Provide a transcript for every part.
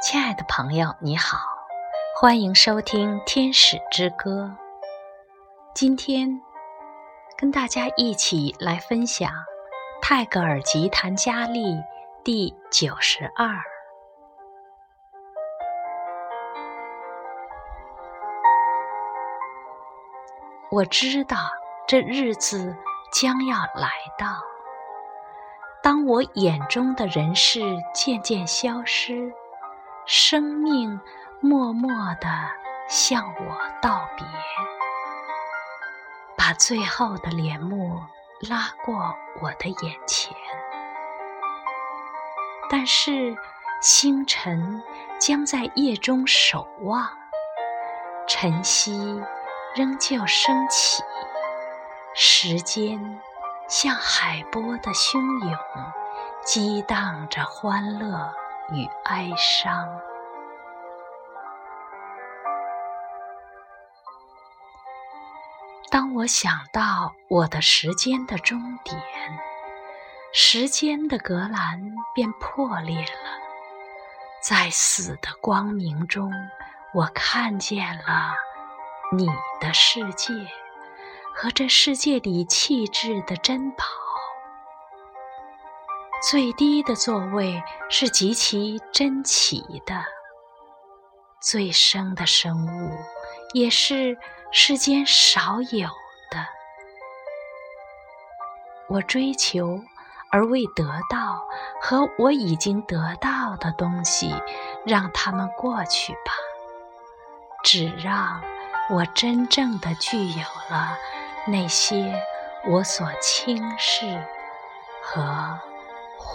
亲爱的朋友，你好，欢迎收听《天使之歌》。今天跟大家一起来分享泰戈尔吉檀佳丽第九十二。我知道这日子将要来到，当我眼中的人世渐渐消失。生命默默地向我道别，把最后的帘幕拉过我的眼前。但是星辰将在夜中守望，晨曦仍旧升起，时间像海波的汹涌，激荡着欢乐。与哀伤。当我想到我的时间的终点，时间的隔栏便破裂了。在死的光明中，我看见了你的世界和这世界里气质的珍宝。最低的座位是极其珍奇的，最生的生物也是世间少有的。我追求而未得到和我已经得到的东西，让它们过去吧。只让我真正的具有了那些我所轻视和。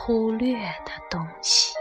忽略的东西。